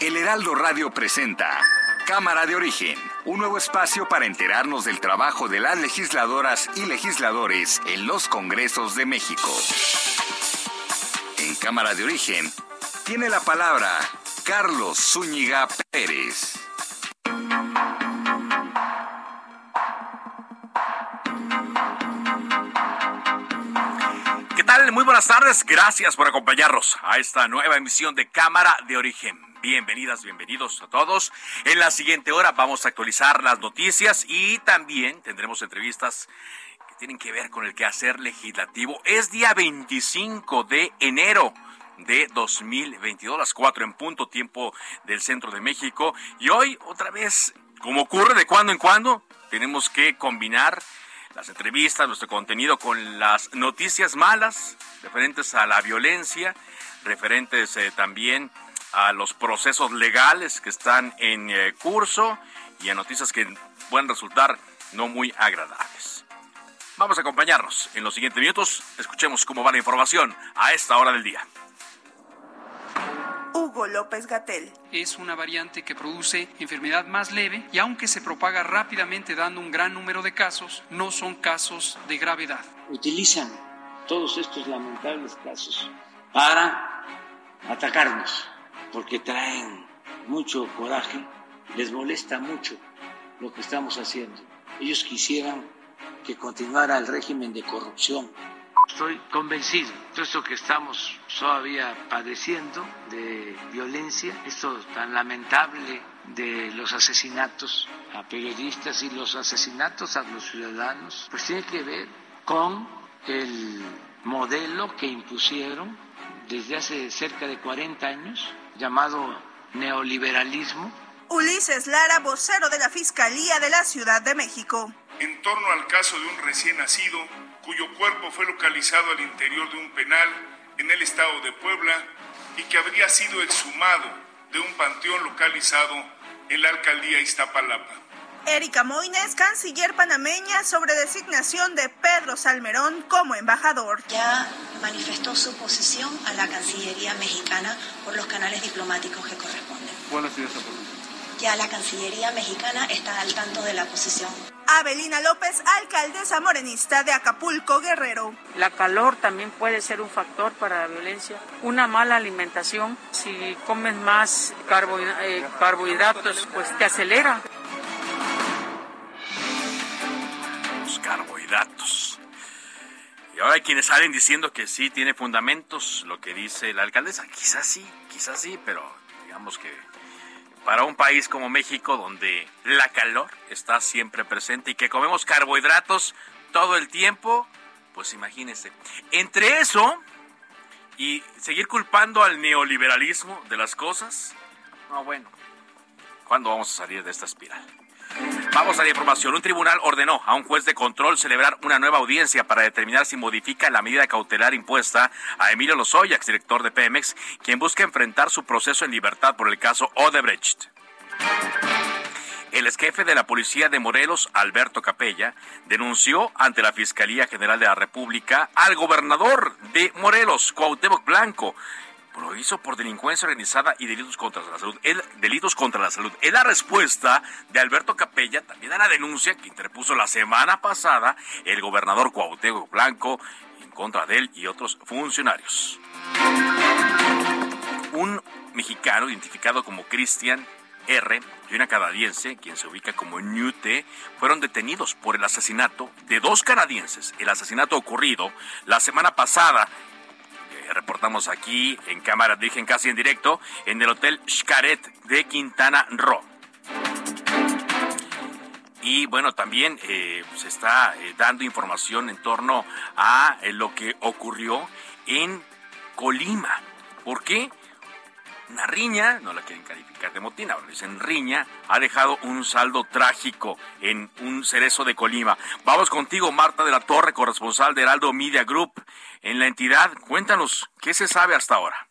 El Heraldo Radio presenta Cámara de Origen, un nuevo espacio para enterarnos del trabajo de las legisladoras y legisladores en los Congresos de México. En Cámara de Origen, tiene la palabra Carlos Zúñiga Pérez. ¿Qué tal? Muy buenas tardes. Gracias por acompañarnos a esta nueva emisión de Cámara de Origen. Bienvenidas, bienvenidos a todos. En la siguiente hora vamos a actualizar las noticias y también tendremos entrevistas que tienen que ver con el quehacer legislativo. Es día 25 de enero de 2022, las 4 en punto, tiempo del centro de México. Y hoy, otra vez, como ocurre de cuando en cuando, tenemos que combinar las entrevistas, nuestro contenido con las noticias malas referentes a la violencia, referentes eh, también a los procesos legales que están en eh, curso y a noticias que pueden resultar no muy agradables. Vamos a acompañarnos en los siguientes minutos. Escuchemos cómo va la información a esta hora del día. Hugo López Gatel. Es una variante que produce enfermedad más leve y aunque se propaga rápidamente dando un gran número de casos, no son casos de gravedad. Utilizan todos estos lamentables casos para atacarnos, porque traen mucho coraje, les molesta mucho lo que estamos haciendo. Ellos quisieran que continuara el régimen de corrupción Estoy convencido, todo esto que estamos todavía padeciendo de violencia, esto tan lamentable de los asesinatos a periodistas y los asesinatos a los ciudadanos, pues tiene que ver con el modelo que impusieron desde hace cerca de 40 años, llamado neoliberalismo. Ulises Lara, vocero de la Fiscalía de la Ciudad de México. En torno al caso de un recién nacido cuyo cuerpo fue localizado al interior de un penal en el estado de Puebla y que habría sido exhumado de un panteón localizado en la alcaldía Iztapalapa. Erika Moines, canciller panameña, sobre designación de Pedro Salmerón como embajador. Ya manifestó su posición a la Cancillería mexicana por los canales diplomáticos que corresponden. ¿Cuál ha sido esa posición? Ya la Cancillería mexicana está al tanto de la posición. Abelina López, alcaldesa morenista de Acapulco, Guerrero. La calor también puede ser un factor para la violencia. Una mala alimentación, si comes más eh, carbohidratos, pues te acelera. Y ahora hay quienes salen diciendo que sí tiene fundamentos lo que dice la alcaldesa. Quizás sí, quizás sí, pero digamos que para un país como México donde la calor está siempre presente y que comemos carbohidratos todo el tiempo, pues imagínense. Entre eso y seguir culpando al neoliberalismo de las cosas, no bueno, ¿cuándo vamos a salir de esta espiral? Vamos a la información. Un tribunal ordenó a un juez de control celebrar una nueva audiencia para determinar si modifica la medida cautelar impuesta a Emilio Lozoya, exdirector de Pemex, quien busca enfrentar su proceso en libertad por el caso Odebrecht. El ex jefe de la policía de Morelos, Alberto Capella, denunció ante la Fiscalía General de la República al gobernador de Morelos, Cuauhtémoc Blanco, lo hizo por delincuencia organizada y delitos contra la salud. El, delitos contra la salud. Es la respuesta de Alberto Capella también a la denuncia que interpuso la semana pasada el gobernador Cuauhtémoc Blanco en contra de él y otros funcionarios. Un mexicano identificado como Cristian R y una canadiense, quien se ubica como Newt, fueron detenidos por el asesinato de dos canadienses. El asesinato ocurrido la semana pasada reportamos aquí en cámara, dirigen casi en directo, en el Hotel Xcaret de Quintana Roo. Y bueno, también eh, se está eh, dando información en torno a eh, lo que ocurrió en Colima. ¿Por qué? Una riña, no la quieren calificar de motina, ahora dicen riña, ha dejado un saldo trágico en un cerezo de Colima. Vamos contigo, Marta de la Torre, corresponsal de Heraldo Media Group en la entidad. Cuéntanos, ¿qué se sabe hasta ahora?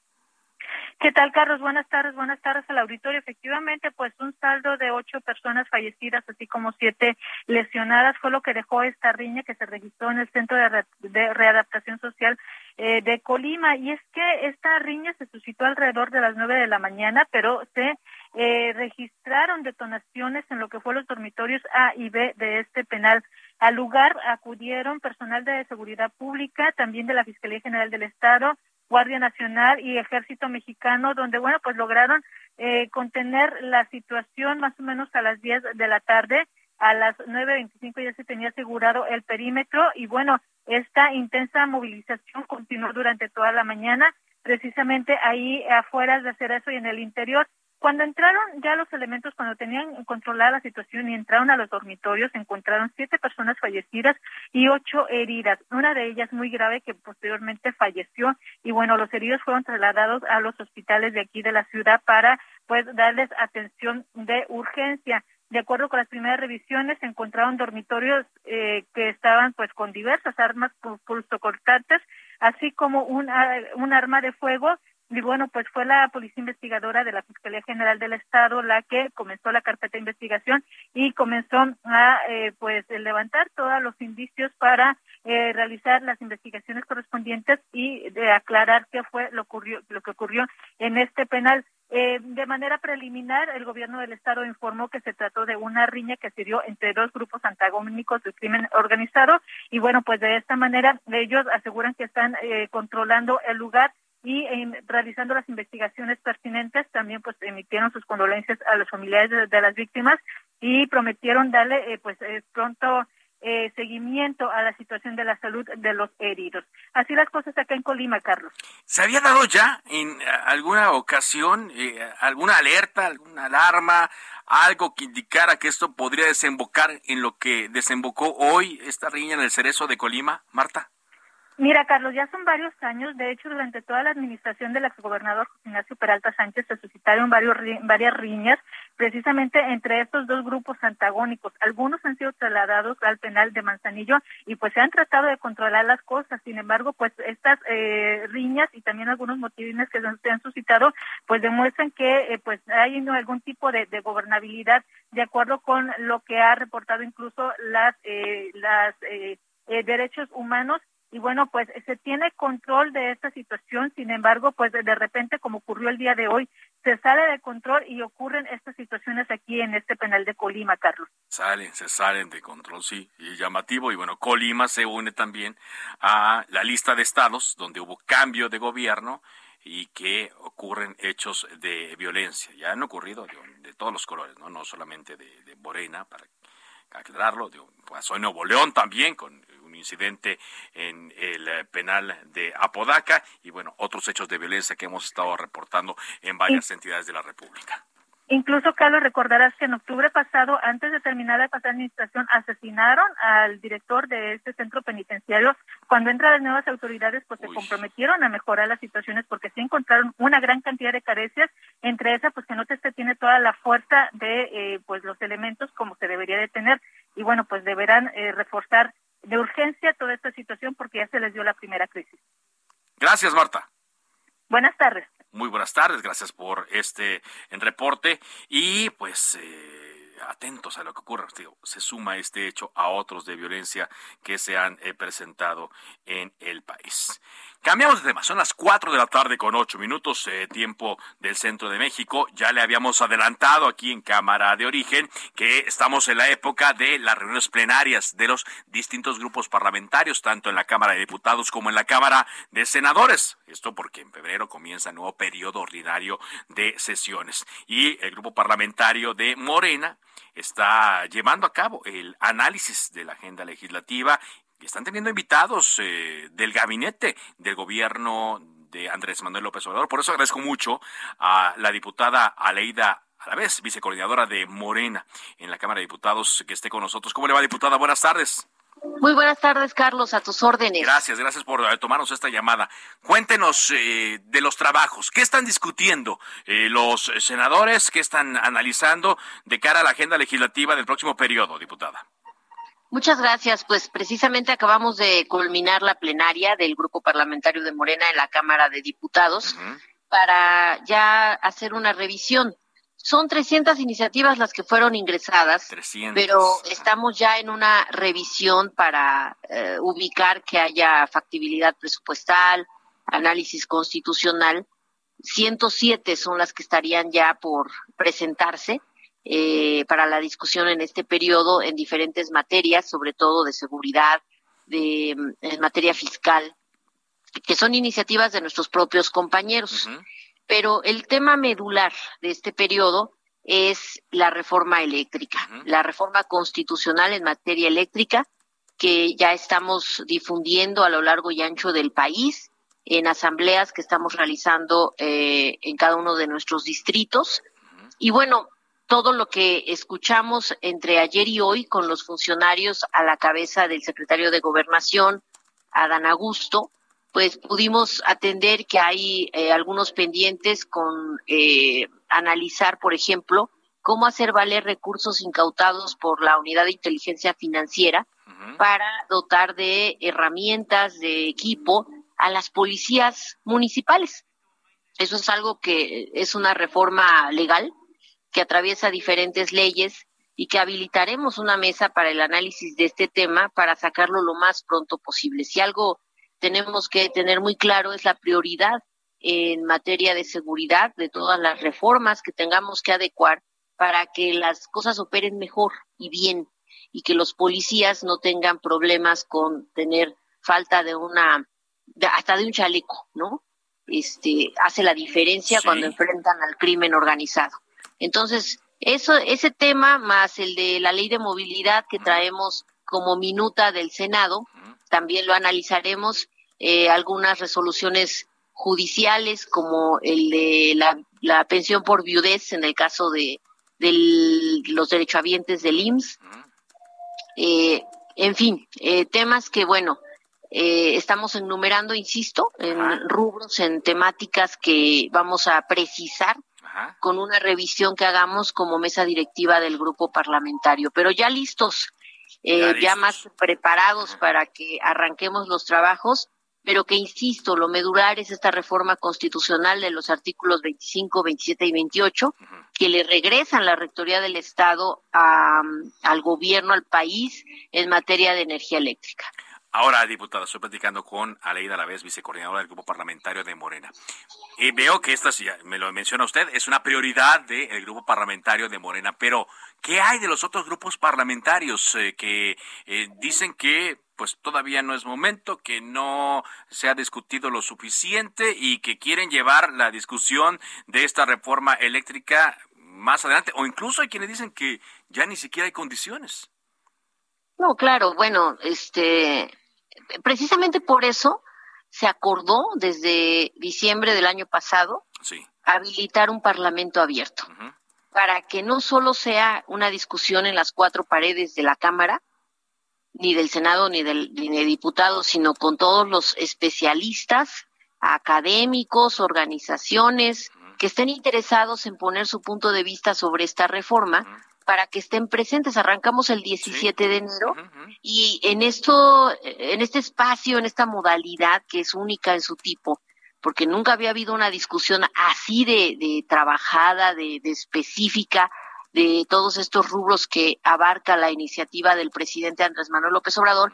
¿Qué tal, Carlos? Buenas tardes, buenas tardes al auditorio. Efectivamente, pues un saldo de ocho personas fallecidas, así como siete lesionadas, fue lo que dejó esta riña que se registró en el Centro de, Readaptación Social eh, de Colima. Y es que esta riña se suscitó alrededor de las nueve de la mañana, pero se eh, registraron detonaciones en lo que fue los dormitorios A y B de este penal. Al lugar acudieron personal de seguridad pública, también de la Fiscalía General del Estado, Guardia Nacional y Ejército Mexicano, donde, bueno, pues lograron eh, contener la situación más o menos a las 10 de la tarde. A las 9.25 ya se tenía asegurado el perímetro y, bueno, esta intensa movilización continuó durante toda la mañana, precisamente ahí afuera de hacer eso y en el interior cuando entraron ya los elementos, cuando tenían controlada la situación y entraron a los dormitorios, encontraron siete personas fallecidas y ocho heridas. Una de ellas muy grave que posteriormente falleció y bueno, los heridos fueron trasladados a los hospitales de aquí de la ciudad para pues darles atención de urgencia. De acuerdo con las primeras revisiones, se encontraron dormitorios eh, que estaban pues con diversas armas pulsocortantes, así como un, un arma de fuego y bueno, pues fue la policía investigadora de la Fiscalía General del Estado la que comenzó la carpeta de investigación y comenzó a eh, pues levantar todos los indicios para eh, realizar las investigaciones correspondientes y de aclarar qué fue lo, ocurrió, lo que ocurrió en este penal. Eh, de manera preliminar, el gobierno del estado informó que se trató de una riña que se dio entre dos grupos antagónicos del crimen organizado y bueno, pues de esta manera ellos aseguran que están eh, controlando el lugar y realizando las investigaciones pertinentes también pues emitieron sus condolencias a los familiares de, las víctimas y prometieron darle eh, pues eh, pronto eh, seguimiento a la situación de la salud de los heridos. Así las cosas acá en Colima, Carlos. ¿Se había dado ya en alguna ocasión alguna alerta, alguna alarma, algo que indicara que esto podría desembocar en lo que desembocó hoy esta riña en el cerezo de Colima, Marta? Mira, Carlos, ya son varios años. De hecho, durante toda la administración del exgobernador José Ignacio Peralta Sánchez se suscitaron varios, varias riñas, precisamente entre estos dos grupos antagónicos. Algunos han sido trasladados al penal de Manzanillo y pues se han tratado de controlar las cosas. Sin embargo, pues estas eh, riñas y también algunos motivines que se han suscitado, pues demuestran que eh, pues hay algún tipo de, gobernabilidad de acuerdo con lo que ha reportado incluso las eh, las derechos humanos y bueno, pues se tiene control de esta situación, sin embargo, pues de repente, como ocurrió el día de hoy, se sale de control y ocurren estas situaciones aquí en este penal de Colima, Carlos. Salen, se salen de control, sí, y llamativo. Y bueno, Colima se une también a la lista de estados donde hubo cambio de gobierno y que ocurren hechos de violencia. Ya han ocurrido de, todos los colores, no, no solamente de, de Morena, para aclararlo, pasó en Nuevo León también con incidente en el eh, penal de Apodaca y bueno, otros hechos de violencia que hemos estado reportando en varias entidades de la República. Incluso, Carlos, recordarás que en octubre pasado, antes de terminar la pasada administración, asesinaron al director de este centro penitenciario. Cuando entran las nuevas autoridades, pues se comprometieron a mejorar las situaciones porque sí encontraron una gran cantidad de carencias, entre esas, pues que no se tiene toda la fuerza de eh, pues los elementos como se debería de tener. Y bueno, pues deberán eh, reforzar de urgencia toda esta situación porque ya se les dio la primera crisis. Gracias, Marta. Buenas tardes. Muy buenas tardes, gracias por este reporte y pues eh, atentos a lo que ocurra. Se suma este hecho a otros de violencia que se han eh, presentado en el país. Cambiamos de tema, son las 4 de la tarde con 8 minutos, eh, tiempo del centro de México. Ya le habíamos adelantado aquí en Cámara de Origen que estamos en la época de las reuniones plenarias de los distintos grupos parlamentarios, tanto en la Cámara de Diputados como en la Cámara de Senadores. Esto porque en febrero comienza el nuevo periodo ordinario de sesiones. Y el grupo parlamentario de Morena está llevando a cabo el análisis de la agenda legislativa y están teniendo invitados eh, del gabinete del gobierno de Andrés Manuel López Obrador. Por eso agradezco mucho a la diputada Aleida a la vez vicecoordinadora de Morena en la Cámara de Diputados que esté con nosotros. ¿Cómo le va, diputada? Buenas tardes. Muy buenas tardes, Carlos, a tus órdenes. Gracias, gracias por eh, tomarnos esta llamada. Cuéntenos eh, de los trabajos. ¿Qué están discutiendo eh, los senadores? ¿Qué están analizando de cara a la agenda legislativa del próximo periodo, diputada? Muchas gracias. Pues precisamente acabamos de culminar la plenaria del Grupo Parlamentario de Morena en la Cámara de Diputados para ya hacer una revisión son 300 iniciativas las que fueron ingresadas, pero estamos ya en una revisión para eh, ubicar que haya factibilidad presupuestal, análisis constitucional. 107 son las que estarían ya por presentarse eh, para la discusión en este periodo en diferentes materias, sobre todo de seguridad, de en materia fiscal, que son iniciativas de nuestros propios compañeros. Pero el tema medular de este periodo es la reforma eléctrica, la reforma constitucional en materia eléctrica que ya estamos difundiendo a lo largo y ancho del país en asambleas que estamos realizando eh, en cada uno de nuestros distritos. Y bueno, todo lo que escuchamos entre ayer y hoy con los funcionarios a la cabeza del secretario de Gobernación, Adán Augusto, pues pudimos atender que hay eh, algunos pendientes con eh, analizar, por ejemplo, cómo hacer valer recursos incautados por la Unidad de Inteligencia Financiera para dotar de herramientas, de equipo a las policías municipales. Eso es algo que es una reforma legal que atraviesa diferentes leyes y que habilitaremos una mesa para el análisis de este tema para sacarlo lo más pronto posible. Si algo tenemos que tener muy claro es la prioridad en materia de seguridad de todas las reformas que tengamos que adecuar para que las cosas operen mejor y bien y que los policías no tengan problemas con tener falta de una hasta de un chaleco, ¿no? Este hace la diferencia cuando enfrentan al crimen organizado. Entonces, eso ese tema más el de la ley de movilidad que traemos como minuta del Senado, también lo analizaremos. Eh, algunas resoluciones judiciales, como el de la, pensión por viudez en el caso de, los derechohabientes del IMSS. Eh, en fin, eh, temas que, bueno, estamos enumerando, insisto, en rubros, en temáticas que vamos a precisar con una revisión que hagamos como mesa directiva del grupo parlamentario. Pero ya listos eh, ya más preparados para que arranquemos los trabajos, pero que, insisto, lo medular es esta reforma constitucional de los artículos 25, 27 y 28, que le regresan la rectoría del Estado al gobierno, al país, en materia de energía eléctrica. Ahora, diputada, estoy platicando con Aleida Lavés, vicecoordinadora del Grupo Parlamentario de Morena. Y veo que esta, me lo menciona usted, es una prioridad del Grupo Parlamentario de Morena, pero ¿qué hay de los otros grupos parlamentarios eh, que eh, dicen que pues todavía no es momento, que no se ha discutido lo suficiente y que quieren llevar la discusión de esta reforma eléctrica más adelante? O incluso hay quienes dicen que ya ni siquiera hay condiciones. No, claro, bueno, este, precisamente por eso se acordó desde diciembre del año pasado habilitar un parlamento abierto para que no solo sea una discusión en las cuatro paredes de la Cámara, ni del Senado, ni del ni de diputados, sino con todos los especialistas, académicos, organizaciones que estén interesados en poner su punto de vista sobre esta reforma para que estén presentes. Arrancamos el 17 de enero y en esto, en este espacio, en esta modalidad que es única en su tipo, porque nunca había habido una discusión así de, de trabajada, de, de específica de todos estos rubros que abarca la iniciativa del presidente Andrés Manuel López Obrador.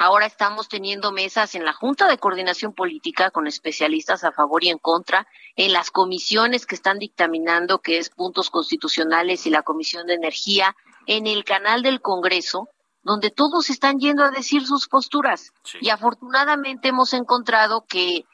Ahora estamos teniendo mesas en la Junta de Coordinación Política con especialistas a favor y en contra, en las comisiones que están dictaminando, que es puntos constitucionales y la Comisión de Energía, en el canal del Congreso, donde todos están yendo a decir sus posturas. Y afortunadamente hemos encontrado que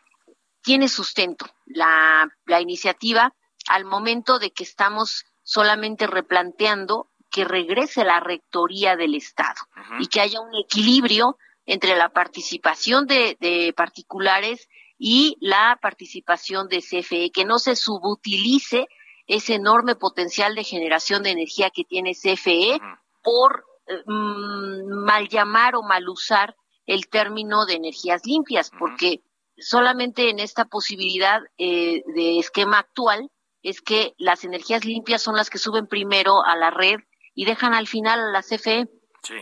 tiene sustento la, la iniciativa al momento de que estamos solamente replanteando que regrese la rectoría del Estado y que haya un equilibrio entre la participación de, particulares y la participación de CFE, que no se subutilice ese enorme potencial de generación de energía que tiene CFE por eh, mm, mal llamar o mal usar el término de energías limpias, porque solamente en esta posibilidad eh, de esquema actual es que las energías limpias son las que suben primero a la red y dejan al final a la CFE. Sí.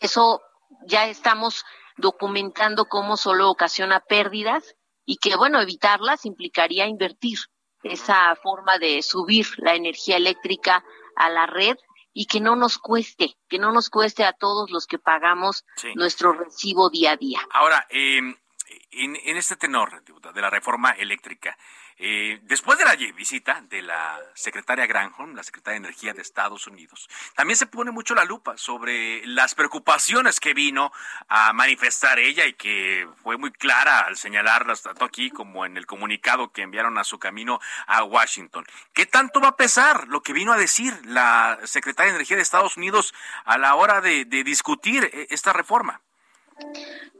Eso ya estamos documentando cómo solo ocasiona pérdidas y que, bueno, evitarlas implicaría invertir esa forma de subir la energía eléctrica a la red y que no nos cueste, que no nos cueste a todos los que pagamos nuestro recibo día a día. Ahora, em, en, en, este tenor de la reforma eléctrica, eh, después de la visita de la secretaria Granholm, la secretaria de Energía de Estados Unidos, también se pone mucho la lupa sobre las preocupaciones que vino a manifestar ella y que fue muy clara al señalarlas tanto aquí como en el comunicado que enviaron a su camino a Washington. ¿Qué tanto va a pesar lo que vino a decir la secretaria de Energía de Estados Unidos a la hora de, de discutir eh, esta reforma?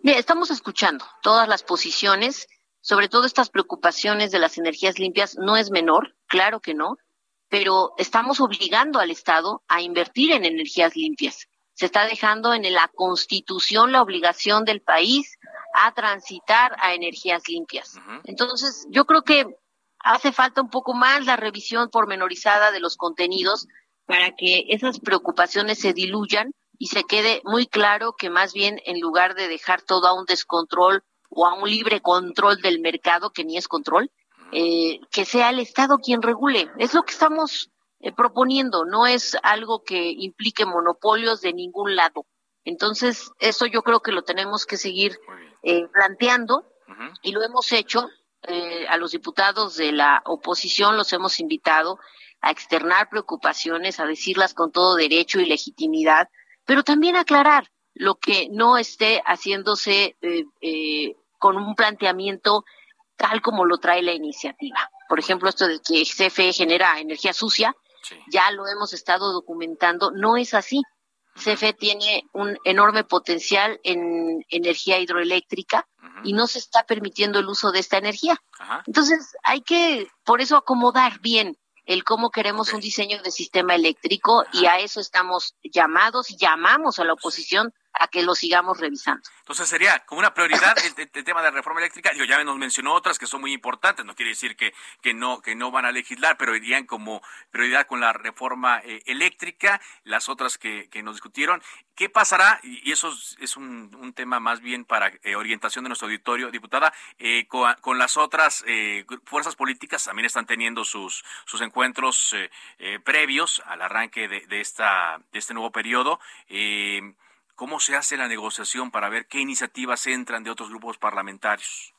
Bien, estamos escuchando todas las posiciones sobre todo estas preocupaciones de las energías limpias no es menor, claro que no, pero estamos obligando al Estado a invertir en energías limpias. Se está dejando en la Constitución la obligación del país a transitar a energías limpias. Entonces, yo creo que hace falta un poco más la revisión pormenorizada de los contenidos para que esas preocupaciones se diluyan y se quede muy claro que más bien en lugar de dejar todo a un descontrol o a un libre control del mercado, que ni es control, eh, que sea el Estado quien regule. Es lo que estamos eh, proponiendo, no es algo que implique monopolios de ningún lado. Entonces, eso yo creo que lo tenemos que seguir eh, planteando y lo hemos hecho. a los diputados de la oposición los hemos invitado a externar preocupaciones, a decirlas con todo derecho y legitimidad, pero también aclarar lo que no esté haciéndose eh, con un planteamiento tal como lo trae la iniciativa. Por ejemplo, esto de que CFE genera energía sucia, ya lo hemos estado documentando, no es así. CFE tiene un enorme potencial en energía hidroeléctrica y no se está permitiendo el uso de esta energía. Entonces, hay que, por eso, acomodar bien el cómo queremos un diseño de sistema eléctrico y a eso estamos llamados y llamamos a la oposición a que lo sigamos revisando. Entonces sería como una prioridad el, tema de la reforma eléctrica. Yo ya nos mencionó otras que son muy importantes. No quiere decir que, que no que no van a legislar, pero irían como prioridad con la reforma eh, eléctrica. Las otras que, que nos discutieron. ¿Qué pasará? Y eso es un, un tema más bien para eh, orientación de nuestro auditorio, diputada, eh, con, las otras fuerzas políticas también están teniendo sus sus encuentros previos al arranque de, de esta de este nuevo periodo. ¿Cómo se hace la negociación para ver qué iniciativas entran de otros grupos parlamentarios?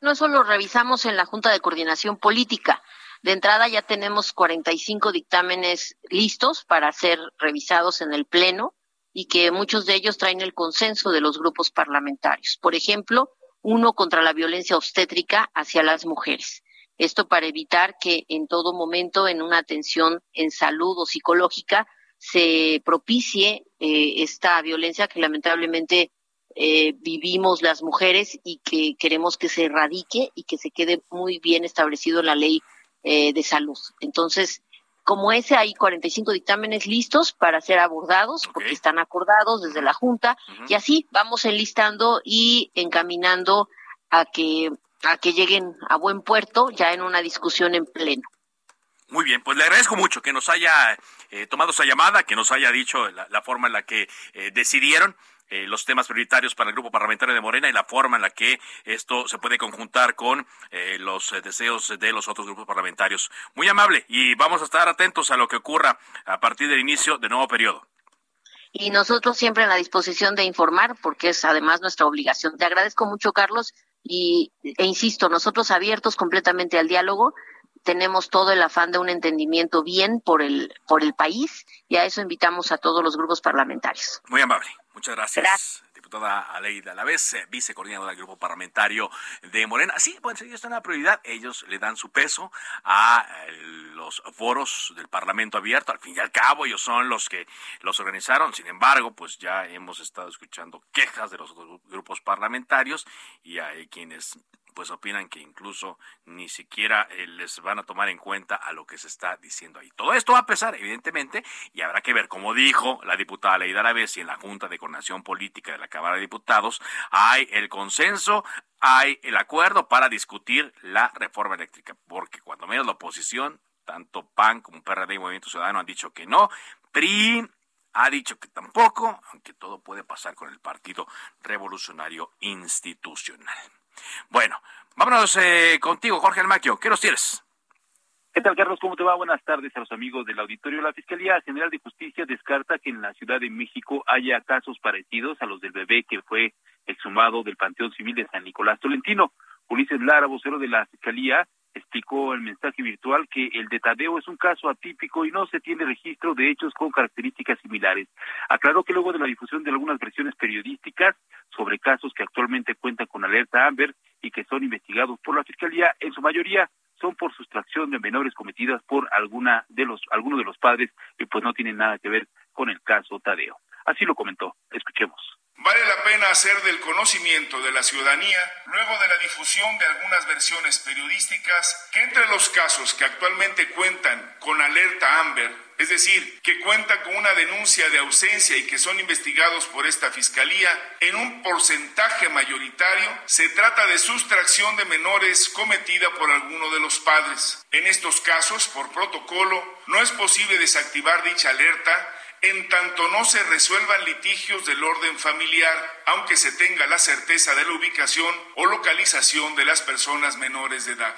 No solo revisamos en la Junta de Coordinación Política. De entrada ya tenemos 45 dictámenes listos para ser revisados en el Pleno y que muchos de ellos traen el consenso de los grupos parlamentarios. Por ejemplo, uno contra la violencia obstétrica hacia las mujeres. Esto para evitar que en todo momento en una atención en salud o psicológica se propicie eh, esta violencia que lamentablemente eh, vivimos las mujeres y que queremos que se erradique y que se quede muy bien establecido en la ley eh, de salud. Entonces, como ese, hay 45 dictámenes listos para ser abordados, porque están acordados desde la Junta, y así vamos enlistando y encaminando a que, a que lleguen a buen puerto ya en una discusión en pleno. Muy bien, pues le agradezco mucho que nos haya eh, tomado esa llamada, que nos haya dicho la, forma en la que eh, decidieron eh, los temas prioritarios para el grupo parlamentario de Morena y la forma en la que esto se puede conjuntar con los deseos de los otros grupos parlamentarios. Muy amable y vamos a estar atentos a lo que ocurra a partir del inicio del nuevo periodo. Y nosotros siempre en la disposición de informar, porque es además nuestra obligación. Te agradezco mucho, Carlos, y, e insisto, nosotros abiertos completamente al diálogo tenemos todo el afán de un entendimiento bien por el, por el país y a eso invitamos a todos los grupos parlamentarios. Muy amable. Muchas gracias. Diputada Aleida Alavés, eh, vicecoordinadora del grupo parlamentario de Morena. Sí, bueno, sí, es una prioridad. Ellos le dan su peso a eh, los foros del Parlamento abierto. Al fin y al cabo, ellos son los que los organizaron. Sin embargo, pues ya hemos estado escuchando quejas de los grupos parlamentarios y hay quienes pues opinan que incluso ni siquiera eh, les van a tomar en cuenta a lo que se está diciendo ahí. Todo esto va a pesar, evidentemente, y habrá que ver, como dijo la diputada Leida Lavesi en la Junta de Coordinación Política de la Cámara de Diputados, hay el consenso, hay el acuerdo para discutir la reforma eléctrica, porque cuando menos la oposición, tanto PAN como PRD y Movimiento Ciudadano han dicho que no, PRI ha dicho que tampoco, aunque todo puede pasar con el Partido Revolucionario Institucional. Bueno, vámonos eh, contigo, Jorge Almaquio. ¿Qué nos tienes? ¿Qué tal, Carlos? ¿Cómo te va? Buenas tardes a los amigos del auditorio. La Fiscalía General de Justicia descarta que en la Ciudad de México haya casos parecidos a los del bebé que fue exhumado del Panteón Civil de San Nicolás Tolentino. Ulises Lara, vocero de la Fiscalía, explicó el mensaje virtual que el de Tadeo es un caso atípico y no se tiene registro de hechos con características similares. Aclaró que luego de la difusión de algunas versiones periodísticas sobre casos que actualmente cuentan con alerta Amber y que son investigados por la Fiscalía, en su mayoría son por sustracción de menores cometidas por alguna de los alguno de los padres y pues no tienen nada que ver con el caso Tadeo. Así lo comentó. Escuchemos. Vale la pena hacer del conocimiento de la ciudadanía, luego de la difusión de algunas versiones periodísticas, que entre los casos que actualmente cuentan con alerta Amber, es decir, que cuentan con una denuncia de ausencia y que son investigados por esta Fiscalía, en un porcentaje mayoritario se trata de sustracción de menores cometida por alguno de los padres. En estos casos, por protocolo, no es posible desactivar dicha alerta en tanto no se resuelvan litigios del orden familiar, aunque se tenga la certeza de la ubicación o localización de las personas menores de edad.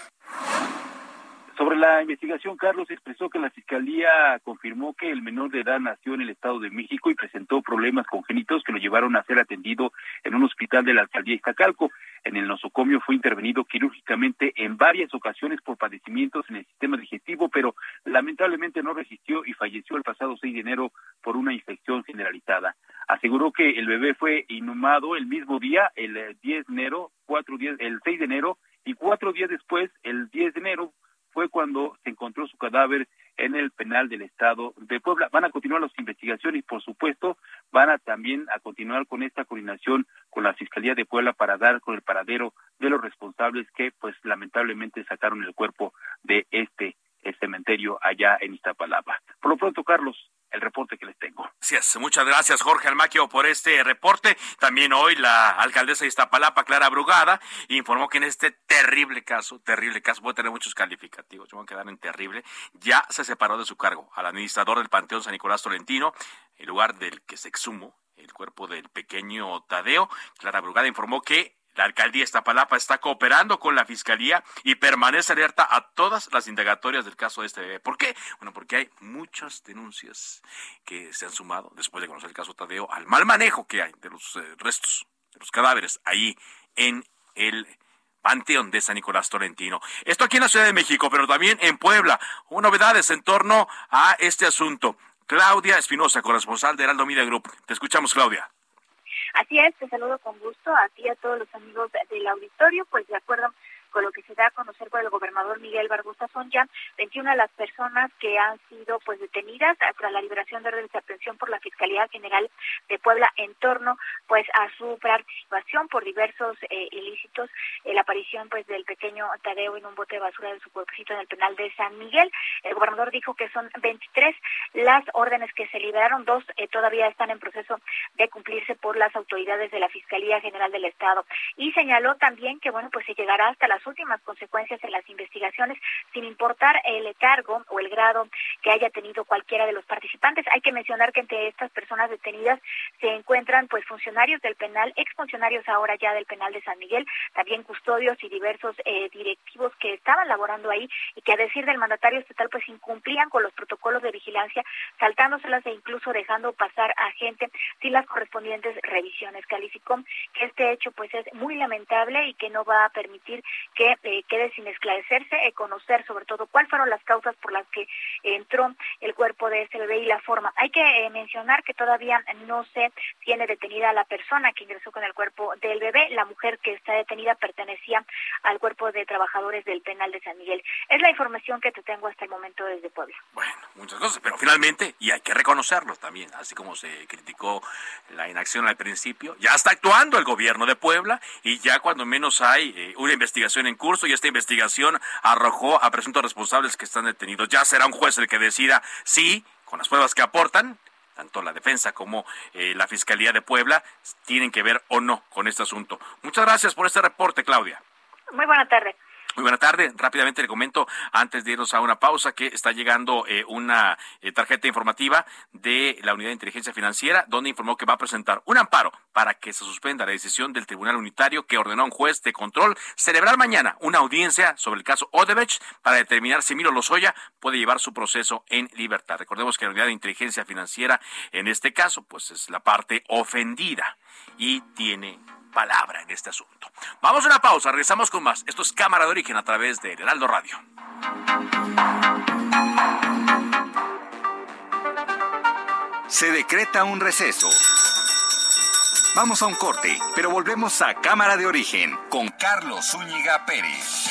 Sobre la investigación, Carlos expresó que la Fiscalía confirmó que el menor de edad nació en el Estado de México y presentó problemas congénitos que lo llevaron a ser atendido en un hospital de la alcaldía Iztacalco. En el nosocomio fue intervenido quirúrgicamente en varias ocasiones por padecimientos en el sistema digestivo, pero lamentablemente no resistió y falleció el pasado 6 de enero por una infección generalizada. Aseguró que el bebé fue inhumado el mismo día, el 10 de enero, cuatro días, el 6 de enero, y cuatro días después, el 10 de enero, fue cuando se encontró su cadáver en el penal del estado de Puebla. Van a continuar las investigaciones y por supuesto van a también a continuar con esta coordinación con la Fiscalía de Puebla para dar con el paradero de los responsables que pues lamentablemente sacaron el cuerpo de este cementerio allá en Iztapalapa. Por lo pronto, Carlos, el reporte que les tengo. Gracias, muchas gracias Jorge Almaquio por este reporte. También hoy la alcaldesa de Iztapalapa, Clara Brugada, informó que en este terrible caso, terrible caso, puede tener muchos calificativos, van a quedar en terrible, ya se separó de su cargo al administrador del Panteón San Nicolás Tolentino, el lugar del que se exhumó el cuerpo del pequeño Tadeo. Clara Brugada informó que la alcaldía de Iztapalapa está cooperando con la fiscalía y permanece alerta a todas las indagatorias del caso de este bebé. ¿Por qué? Bueno, porque hay muchas denuncias que se han sumado después de conocer el caso Tadeo al mal manejo que hay de los eh, restos, de los cadáveres ahí en el Panteón de San Nicolás Tolentino. Esto aquí en la Ciudad de México, pero también en Puebla. Novedades en torno a este asunto. Claudia Espinosa, corresponsal de Heraldo Media Group. Te escuchamos, Claudia. Así es, te saludo con gusto a ti y a todos los amigos del auditorio, pues de acuerdo con lo que se da a conocer por el gobernador Miguel Barbosa son ya 21 de las personas que han sido pues detenidas tras la liberación de órdenes de aprehensión por la Fiscalía General de Puebla en torno pues a su participación por diversos eh, ilícitos, la aparición pues del pequeño Tadeo en un bote de basura de su cuerpecito en el penal de San Miguel. El gobernador dijo que son 23 las órdenes que se liberaron, dos eh, todavía están en proceso de cumplirse por las autoridades de la Fiscalía General del Estado y señaló también que bueno pues se llegará hasta las últimas consecuencias en las investigaciones, sin importar el cargo o el grado que haya tenido cualquiera de los participantes. Hay que mencionar que entre estas personas detenidas se encuentran pues funcionarios del penal, exfuncionarios ahora ya del penal de San Miguel, también custodios y diversos eh, directivos que estaban laborando ahí y que a decir del mandatario estatal pues incumplían con los protocolos de vigilancia, saltándoselas e incluso dejando pasar a gente sin las correspondientes revisiones. Calificó que este hecho pues es muy lamentable y que no va a permitir que eh, quede sin esclarecerse, eh, conocer sobre todo cuáles fueron las causas por las que entró el cuerpo de este bebé y la forma. Hay que eh, mencionar que todavía no se tiene detenida la persona que ingresó con el cuerpo del bebé. La mujer que está detenida pertenecía al cuerpo de trabajadores del penal de San Miguel. Es la información que te tengo hasta el momento desde Puebla. Bueno, muchas cosas, pero finalmente, y hay que reconocerlo también, así como se criticó la inacción al principio, ya está actuando el gobierno de Puebla y ya cuando menos hay eh, una investigación en curso y esta investigación arrojó a presuntos responsables que están detenidos. Ya será un juez el que decida si, con las pruebas que aportan, tanto la defensa como eh, la Fiscalía de Puebla tienen que ver o no con este asunto. Muchas gracias por este reporte, Claudia. Muy buena tarde. Muy buena tarde. Rápidamente le comento, antes de irnos a una pausa, que está llegando eh, una eh, tarjeta informativa de la Unidad de Inteligencia Financiera, donde informó que va a presentar un amparo para que se suspenda la decisión del Tribunal Unitario que ordenó a un juez de control celebrar mañana una audiencia sobre el caso Odebrecht para determinar si Miro Lozoya puede llevar su proceso en libertad. Recordemos que la Unidad de Inteligencia Financiera, en este caso, pues es la parte ofendida y tiene palabra en este asunto. Vamos a una pausa, regresamos con más. Esto es Cámara de Origen a través de Heraldo Radio. Se decreta un receso. Vamos a un corte, pero volvemos a Cámara de Origen con Carlos Zúñiga Pérez.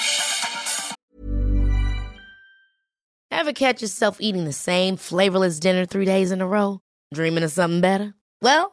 Ever catch yourself eating the same flavorless dinner three days in a row? Dreaming of something better? Well,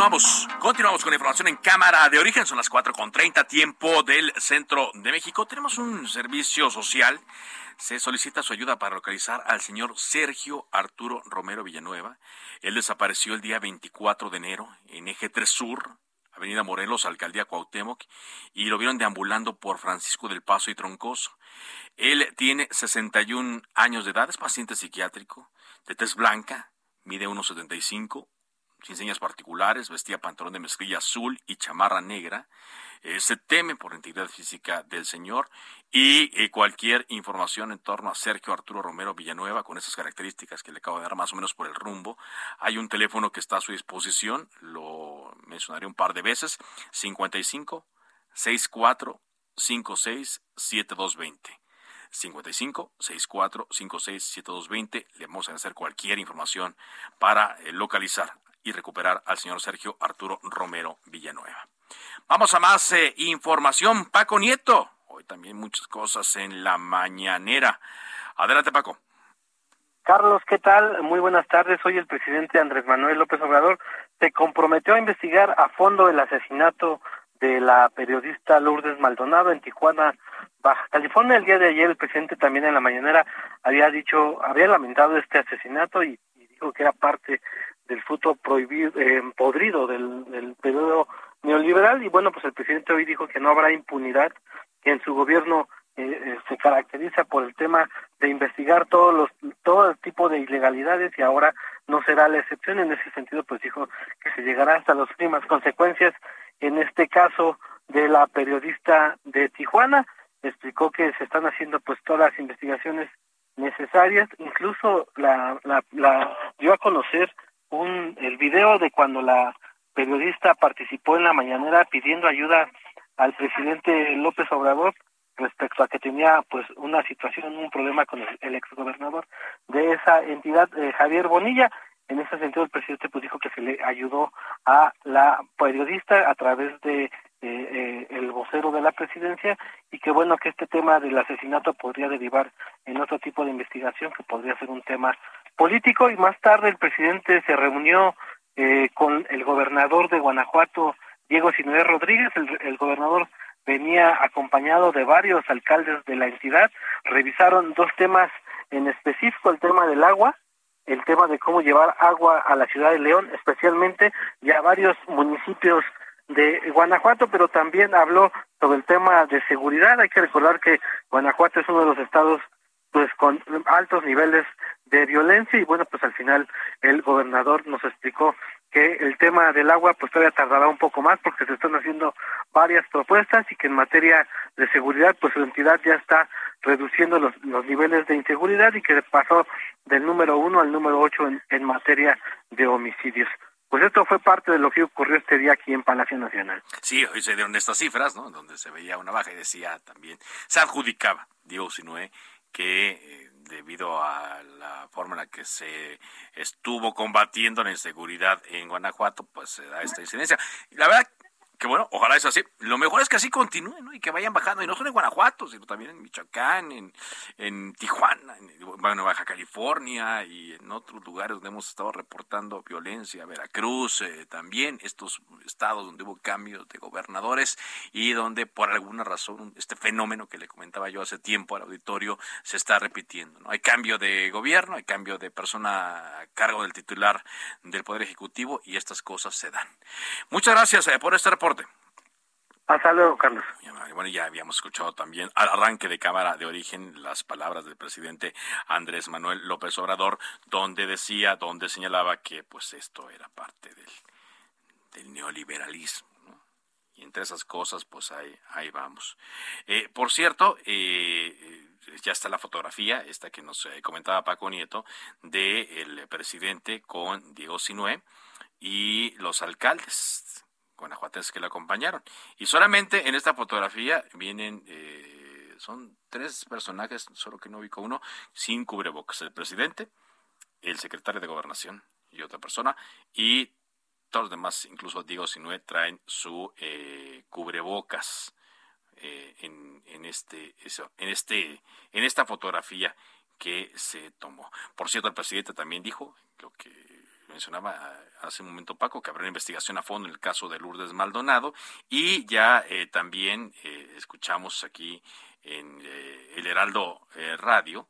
Continuamos, continuamos con información en Cámara de Origen. Son las 4.30 tiempo del centro de México. Tenemos un servicio social. Se solicita su ayuda para localizar al señor Sergio Arturo Romero Villanueva. Él desapareció el día 24 de enero en Eje 3 Sur, Avenida Morelos, Alcaldía Cuauhtémoc, y lo vieron deambulando por Francisco del Paso y Troncoso. Él tiene 61 años de edad, es paciente psiquiátrico, de tez blanca, mide 1,75 sin señas particulares, vestía pantalón de mezclilla azul y chamarra negra. Eh, se teme por la integridad física del señor y eh, cualquier información en torno a Sergio Arturo Romero Villanueva con esas características que le acabo de dar más o menos por el rumbo. Hay un teléfono que está a su disposición, lo mencionaré un par de veces, 55 64 56 7220. 55 64 56 7220. Le vamos a hacer cualquier información para eh, localizar y recuperar al señor Sergio Arturo Romero Villanueva. Vamos a más eh, información. Paco Nieto. Hoy también muchas cosas en la mañanera. Adelante, Paco. Carlos, ¿qué tal? Muy buenas tardes. Hoy el presidente Andrés Manuel López Obrador se comprometió a investigar a fondo el asesinato de la periodista Lourdes Maldonado en Tijuana, Baja California. El día de ayer el presidente también en la mañanera había dicho, había lamentado este asesinato y, y dijo que era parte del fruto prohibido, eh, podrido del, del periodo neoliberal. Y bueno, pues el presidente hoy dijo que no habrá impunidad, que en su gobierno eh, eh, se caracteriza por el tema de investigar todos los todo el tipo de ilegalidades y ahora no será la excepción. En ese sentido pues dijo que se llegará hasta las últimas consecuencias. En este caso de la periodista de Tijuana explicó que se están haciendo pues todas las investigaciones necesarias. Incluso la la, la dio a conocer un el video de cuando la periodista participó en la mañanera pidiendo ayuda al presidente López Obrador respecto a que tenía pues una situación, un problema con el, el exgobernador de esa entidad, eh, Javier Bonilla. En ese sentido, el presidente pues dijo que se le ayudó a la periodista a través de eh, eh, el vocero de la presidencia y que bueno que este tema del asesinato podría derivar en otro tipo de investigación que podría ser un tema político y más tarde el presidente se reunió eh, con el gobernador de Guanajuato, Diego Sinué Rodríguez, el, el gobernador venía acompañado de varios alcaldes de la entidad, revisaron dos temas en específico, el tema del agua, el tema de cómo llevar agua a la ciudad de León, especialmente ya varios municipios de Guanajuato, pero también habló sobre el tema de seguridad. Hay que recordar que Guanajuato es uno de los estados pues con altos niveles de violencia y bueno, pues al final el gobernador nos explicó que el tema del agua pues todavía tardará un poco más porque se están haciendo varias propuestas y que en materia de seguridad pues su entidad ya está reduciendo los, los niveles de inseguridad y que pasó del número uno al número ocho en, en materia de homicidios. Pues esto fue parte de lo que ocurrió este día aquí en Palacio Nacional. Sí, hoy se dieron estas cifras, ¿no? Donde se veía una baja y decía también, se adjudicaba Diego Sinué que eh, debido a la forma en la que se estuvo combatiendo la inseguridad en Guanajuato, pues se da esta incidencia. La verdad que bueno, ojalá eso así. Lo mejor es que así continúen, ¿no? Y que vayan bajando, y no solo en Guanajuato, sino también en Michoacán, en, en Tijuana, en bueno, Baja California y en otros lugares donde hemos estado reportando violencia, Veracruz, eh, también estos estados donde hubo cambios de gobernadores y donde por alguna razón este fenómeno que le comentaba yo hace tiempo al auditorio se está repitiendo, ¿no? Hay cambio de gobierno, hay cambio de persona a cargo del titular del Poder Ejecutivo y estas cosas se dan. Muchas gracias eh, por reporte. Hasta luego, Carlos. Bueno, ya habíamos escuchado también al arranque de Cámara de Origen las palabras del presidente Andrés Manuel López Obrador, donde decía, donde señalaba que pues esto era parte del, del neoliberalismo. Y entre esas cosas, pues ahí, ahí vamos. Eh, por cierto, eh, ya está la fotografía, esta que nos eh, comentaba Paco Nieto, del presidente con Diego Sinué y los alcaldes guanajuatenses que lo acompañaron. Y solamente en esta fotografía vienen, eh, son tres personajes, solo que no ubico uno, sin cubrebocas. El presidente, el secretario de gobernación y otra persona, y todos los demás, incluso Diego Sinué, traen su eh, cubrebocas eh, en, en, este, eso, en, este, en esta fotografía que se tomó. Por cierto, el presidente también dijo lo que mencionaba hace un momento Paco, que habrá una investigación a fondo en el caso de Lourdes Maldonado. Y ya eh, también eh, escuchamos aquí en eh, el Heraldo Radio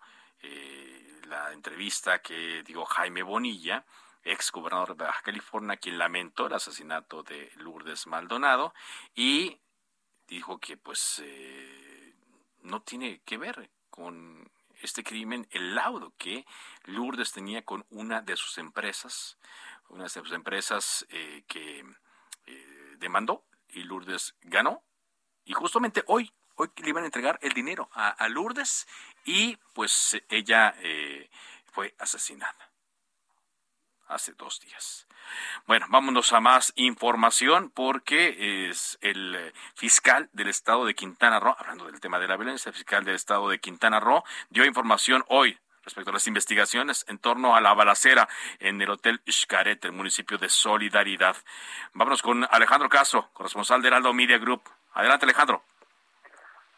la entrevista que digo Jaime Bonilla, ex gobernador de Baja California, quien lamentó el asesinato de Lourdes Maldonado y dijo que pues no tiene que ver con este crimen el laudo que Lourdes tenía con una de sus empresas, una de sus empresas eh, que eh, demandó y Lourdes ganó. Y justamente hoy, hoy le iban a entregar el dinero a, Lourdes y pues ella eh, fue asesinada hace dos días. Bueno, vámonos a más información porque es el fiscal del estado de Quintana Roo, hablando del tema de la violencia, el fiscal del estado de Quintana Roo dio información hoy respecto a las investigaciones en torno a la balacera en el Hotel Xcaret, el municipio de Solidaridad. Vámonos con Alejandro Caso, corresponsal de Heraldo Media Group. Adelante, Alejandro.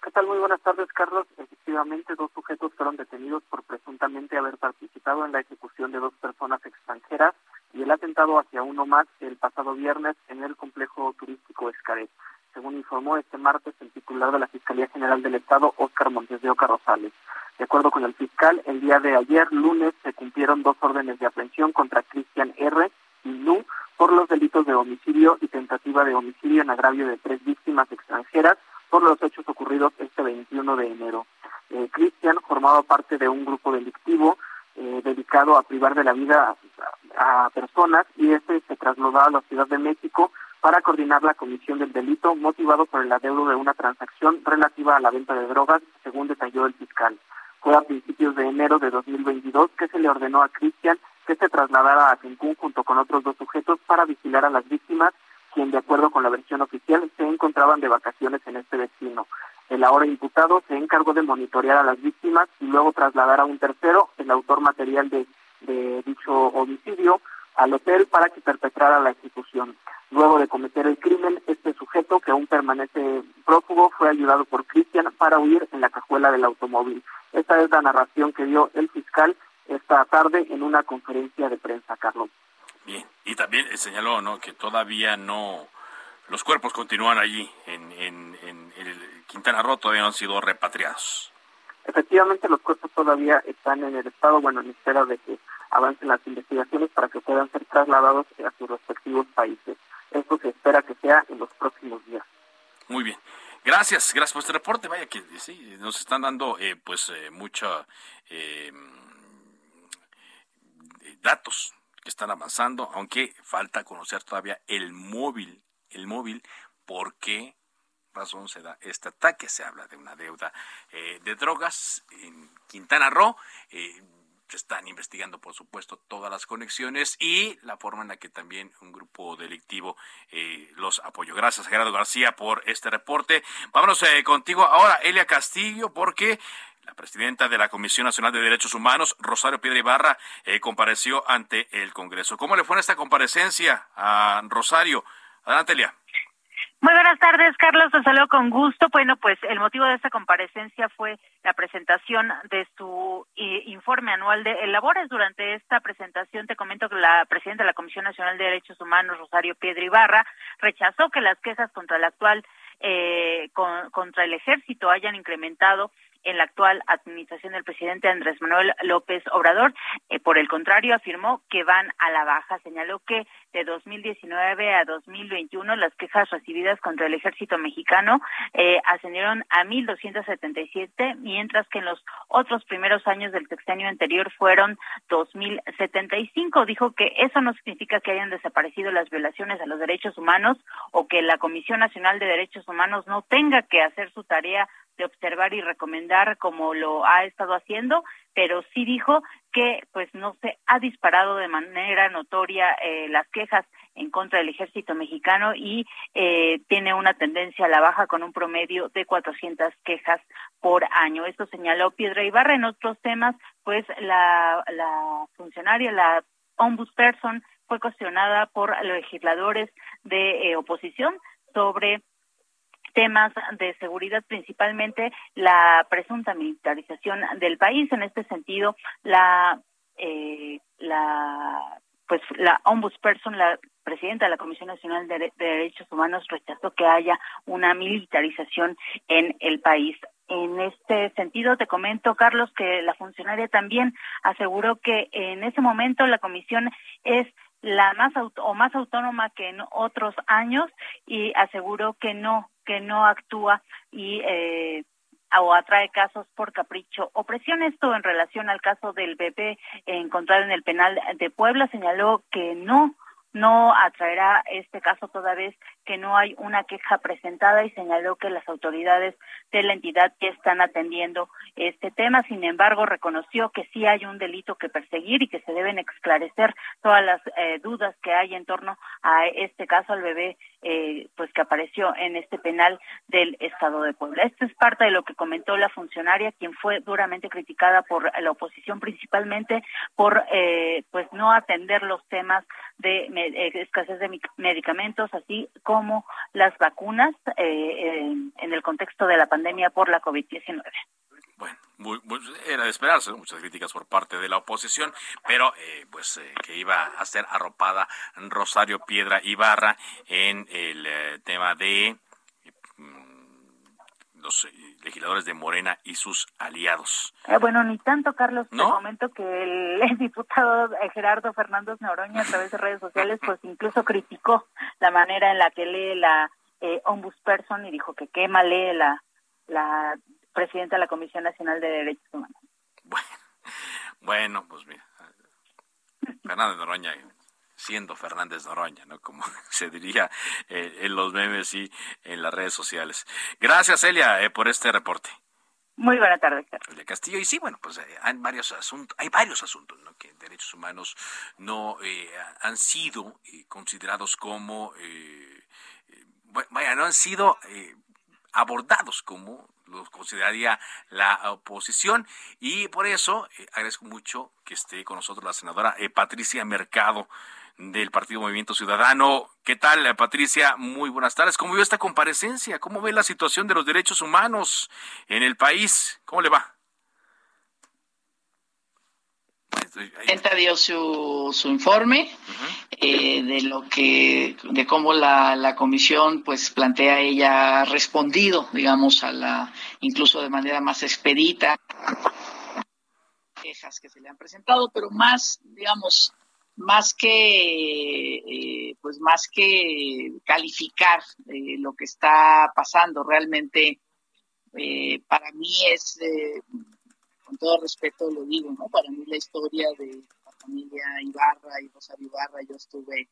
¿Qué tal? Muy buenas tardes, Carlos. Efectivamente, dos sujetos fueron detenidos por presuntamente haber participado en la ejecución de dos personas extranjeras y el atentado hacia uno más el pasado viernes en el complejo turístico Escaret. Según informó este martes el titular de la Fiscalía General del Estado, Óscar Montes de Oca Rosales. De acuerdo con el fiscal, el día de ayer, lunes, se cumplieron dos órdenes de aprehensión contra Cristian R. y Lu por los delitos de homicidio y tentativa de homicidio en agravio de tres víctimas extranjeras por los hechos ocurridos este 21 de enero. Eh, Cristian formaba parte de un grupo delictivo eh, dedicado a privar de la vida a, personas y este se trasladó a la Ciudad de México para coordinar la comisión del delito motivado por el adeudo de una transacción relativa a la venta de drogas, según detalló el fiscal. Fue a principios de enero de 2022 que se le ordenó a Cristian que se trasladara a Cancún junto con otros dos sujetos para vigilar a las víctimas quien de acuerdo con la versión oficial se encontraban de vacaciones en este destino. El ahora imputado se encargó de monitorear a las víctimas y luego trasladar a un tercero, el autor material de, dicho homicidio, al hotel para que perpetrara la ejecución. Luego de cometer el crimen, este sujeto, que aún permanece prófugo, fue ayudado por Cristian para huir en la cajuela del automóvil. Esta es la narración que dio el fiscal esta tarde en una conferencia de prensa, Carlos. Bien, y también señaló ¿no? que todavía no los cuerpos continúan allí en, en, en el Quintana Roo, todavía no han sido repatriados. Efectivamente, los cuerpos todavía están en el estado, bueno, en espera de que avancen las investigaciones para que puedan ser trasladados a sus respectivos países. Esto se espera que sea en los próximos días. Muy bien. Gracias, gracias por este reporte. Vaya que sí, nos están dando eh, pues eh, mucha eh, datos que están avanzando, aunque falta conocer todavía el móvil, el móvil, por qué razón se da este ataque. Se habla de una deuda eh, de drogas en Quintana Roo. Eh, se están investigando, por supuesto, todas las conexiones y la forma en la que también un grupo delictivo eh, los apoyó. Gracias, Gerardo García, por este reporte. Vámonos contigo ahora, Elia Castillo, porque la presidenta de la Comisión Nacional de Derechos Humanos, Rosario Piedra Ibarra, compareció ante el Congreso. ¿Cómo le fue en esta comparecencia a Rosario? Adelante, Elia. Muy buenas tardes, Carlos. Te saludo con gusto. Bueno, pues el motivo de esta comparecencia fue la presentación de su eh, informe anual de labores. Durante esta presentación te comento que la presidenta de la Comisión Nacional de Derechos Humanos, Rosario Piedra Ibarra, rechazó que las quejas contra el actual eh, contra el ejército hayan incrementado en la actual administración del presidente Andrés Manuel López Obrador. Eh, por el contrario, afirmó que van a la baja. Señaló que de 2019 a 2021 las quejas recibidas contra el ejército mexicano eh, ascendieron a 1.277, mientras que en los otros primeros años del sexenio anterior fueron 2.075. Dijo que eso no significa que hayan desaparecido las violaciones a los derechos humanos o que la Comisión Nacional de Derechos Humanos no tenga que hacer su tarea de observar y recomendar como lo ha estado haciendo, pero sí dijo que pues no se ha disparado de manera notoria eh, las quejas en contra del ejército mexicano y eh, tiene una tendencia a la baja con un promedio de 400 quejas por año. Esto señaló Piedra Ibarra. En otros temas, pues la, funcionaria, la ombudsperson, fue cuestionada por legisladores de eh, oposición sobre temas de seguridad, principalmente la presunta militarización del país. En este sentido, la eh, la pues la ombudsperson, la presidenta de la Comisión Nacional de, Derechos Humanos rechazó que haya una militarización en el país. En este sentido, te comento, Carlos, que la funcionaria también aseguró que en ese momento la comisión es la más o más autónoma que en otros años y aseguró que no que no actúa y eh, o atrae casos por capricho o presión. Esto en relación al caso del bebé encontrado en el penal de Puebla señaló que no no atraerá este caso toda vez que no hay una queja presentada y señaló que las autoridades de la entidad ya están atendiendo este tema. Sin embargo, reconoció que sí hay un delito que perseguir y que se deben esclarecer todas las eh, dudas que hay en torno a este caso al bebé eh, pues que apareció en este penal del Estado de Puebla. Esto es parte de lo que comentó la funcionaria, quien fue duramente criticada por la oposición, principalmente por eh, pues no atender los temas de escasez de medicamentos, así como las vacunas eh, en el contexto de la pandemia por la COVID-19. Bueno, era de esperarse, muchas críticas por parte de la oposición, pero eh, pues eh, que iba a ser arropada Rosario Piedra Ibarra en el tema de los legisladores de Morena y sus aliados. Eh, bueno, ni tanto, Carlos. ¿No? Te comento que el, diputado Gerardo Fernández Noroña a través de redes sociales, pues incluso criticó la manera en la que lee la eh, ombudsperson y dijo que quema lee la, la presidenta de la Comisión Nacional de Derechos Humanos. Bueno, bueno pues mira, Fernández Noroña siendo Fernández Noroña, ¿no? Como se diría eh, en los memes y en las redes sociales. Gracias, Elia, eh, por este reporte. Muy buena tarde, Elia Castillo. Y sí, bueno, pues eh, hay varios asuntos, hay varios asuntos, ¿no? Que derechos humanos no han sido considerados como, vaya, no han sido abordados como lo consideraría la oposición y por eso agradezco mucho que esté con nosotros la senadora Patricia Mercado del Partido Movimiento Ciudadano. ¿Qué tal, eh, Patricia? Muy buenas tardes. ¿Cómo vio esta comparecencia? ¿Cómo ve la situación de los derechos humanos en el país? ¿Cómo le va? Presidenta dio su, su informe eh, de lo que, de cómo la, la comisión, pues plantea ella ha respondido, digamos, a la, incluso de manera más expedita, quejas que se le han presentado, pero más, digamos, más que eh, pues más que calificar eh, lo que está pasando realmente eh, para mí es con todo respeto lo digo no para mí la historia de la familia Ibarra y Rosario Ibarra yo estuve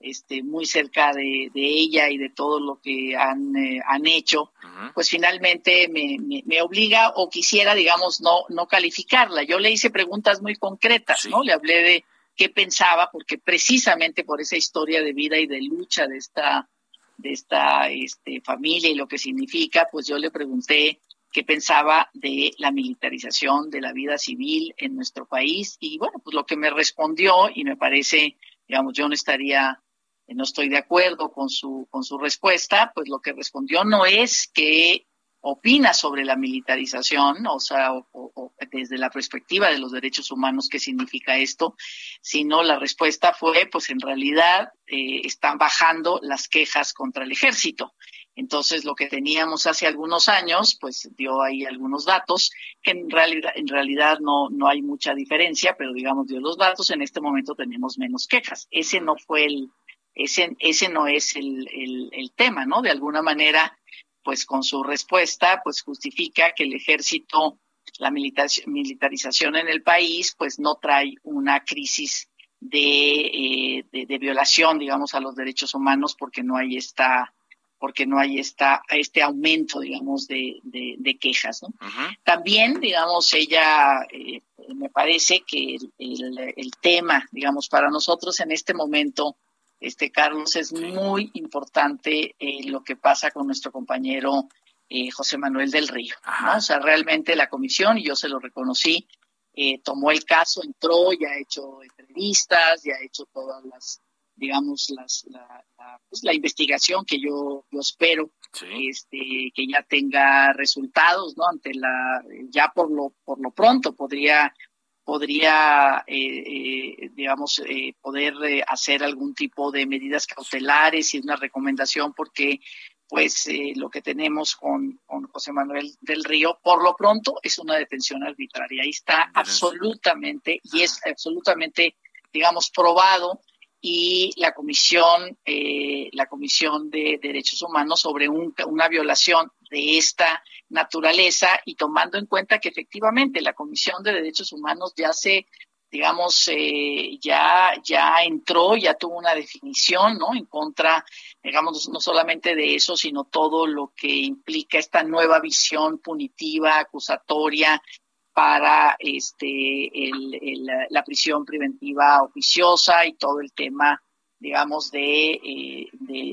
este muy cerca de, ella y de todo lo que han, han hecho pues finalmente me, me, obliga o quisiera digamos no no calificarla. Yo le hice preguntas muy concretas no le hablé de qué pensaba, porque precisamente por esa historia de vida y de lucha de esta, de esta este, familia y lo que significa, pues yo le pregunté qué pensaba de la militarización de la vida civil en nuestro país y bueno, pues lo que me respondió y me parece, digamos, yo no estaría no estoy de acuerdo con su con su respuesta, pues lo que respondió no es que opina sobre la militarización, o sea, o, desde la perspectiva de los derechos humanos, qué significa esto, sino la respuesta fue, pues en realidad eh, están bajando las quejas contra el ejército. Entonces, lo que teníamos hace algunos años, pues dio ahí algunos datos, que en realidad, en realidad no, no hay mucha diferencia, pero digamos, dio los datos, en este momento tenemos menos quejas. Ese no fue el, ese, ese no es el, el, tema, ¿no? De alguna manera, pues con su respuesta, pues justifica que el ejército, la militarización en el país, pues no trae una crisis de, eh, de, violación, digamos, a los derechos humanos porque no hay esta porque no hay esta, este aumento, digamos, de, de, quejas. ¿no? También, digamos, ella, eh, me parece que el, el, tema, digamos, para nosotros en este momento, este Carlos, es muy importante eh, lo que pasa con nuestro compañero eh, José Manuel del Río. O sea, realmente la comisión, y yo se lo reconocí, tomó el caso, entró, ya ha hecho entrevistas, ya ha hecho todas las, digamos, las, la, pues, la investigación que yo, yo espero este, que ya tenga resultados, ¿no? Ante la, ya por lo, por lo pronto podría podría, eh, eh, digamos, eh, poder hacer algún tipo de medidas cautelares y una recomendación porque pues lo que tenemos con, con, José Manuel del Río, por lo pronto, es una detención arbitraria. Ahí está absolutamente, y es absolutamente, digamos, probado y la comisión eh, la comisión de derechos humanos sobre una violación de esta naturaleza y tomando en cuenta que efectivamente la comisión de derechos humanos ya se digamos eh, ya ya entró ya tuvo una definición no en contra digamos no solamente de eso sino todo lo que implica esta nueva visión punitiva acusatoria para este, la prisión preventiva oficiosa y todo el tema, digamos, de, eh,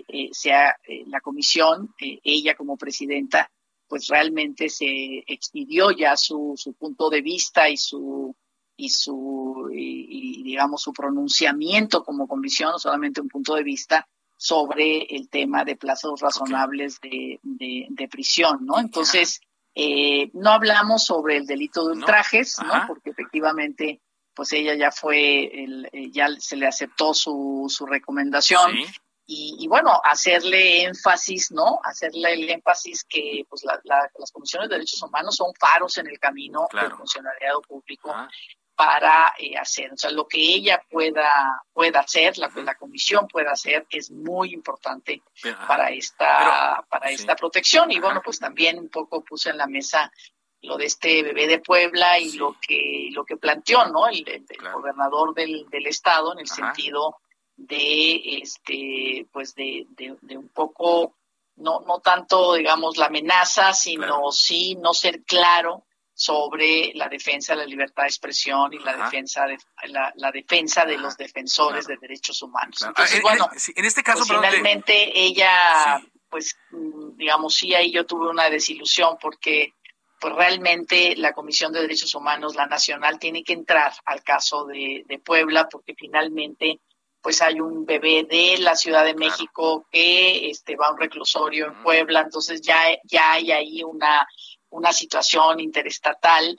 eh, sea eh, la comisión, ella como presidenta, pues realmente se expidió ya su, su punto de vista y su y su digamos su pronunciamiento como comisión, no solamente un punto de vista sobre el tema de plazos razonables de, de, prisión, ¿no? Entonces, eh, no hablamos sobre el delito de ultrajes, ¿no? Porque efectivamente, pues ella ya fue, el, eh, ya se le aceptó su, su recomendación. Y, bueno, hacerle énfasis, ¿no? Hacerle el énfasis que pues las comisiones de derechos humanos son faros en el camino del funcionariado público para eh, hacer. O sea, lo que ella pueda, pueda hacer, la la comisión pueda hacer, es muy importante para esta, para esta protección. Y bueno, pues también un poco puse en la mesa lo de este bebé de Puebla y lo que lo que planteó, ¿no? El, gobernador del, del estado en el sentido de este pues de, de, un poco no no tanto digamos la amenaza sino sí no ser claro sobre la defensa de la libertad de expresión y la defensa de la, defensa de los defensores de derechos humanos. Entonces, eh, bueno, eh, en este caso, pues, finalmente ella, pues, mm, digamos, sí, ahí yo tuve una desilusión porque pues realmente la Comisión de Derechos Humanos, la nacional, tiene que entrar al caso de, Puebla porque finalmente pues hay un bebé de la Ciudad de México que este va a un reclusorio en Puebla, entonces ya, ya hay ahí una una situación interestatal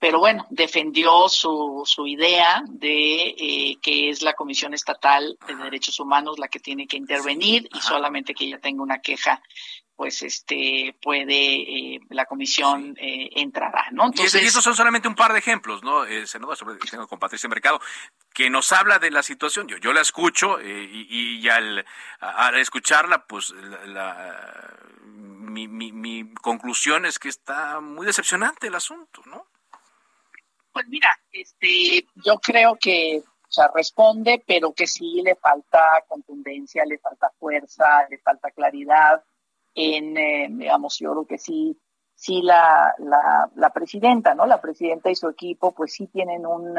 pero bueno, defendió su, su idea de eh, que es la Comisión Estatal de Derechos Humanos la que tiene que intervenir y solamente que ella tenga una queja pues este puede eh, la comisión eh, entrará, ¿no? Entonces, y, estos son solamente un par de ejemplos, ¿no? Eh, senador, sobre tengo con Patricia Mercado, que nos habla de la situación. Yo, yo la escucho eh, y, y, al, al, escucharla, pues la, mi, mi, mi conclusión es que está muy decepcionante el asunto, ¿no? Pues mira, este, yo creo que o sea, responde, pero que sí le falta contundencia, le falta fuerza, le falta claridad en, eh, digamos, yo creo que sí, sí la, la, la presidenta, ¿no? La presidenta y su equipo, pues sí tienen un,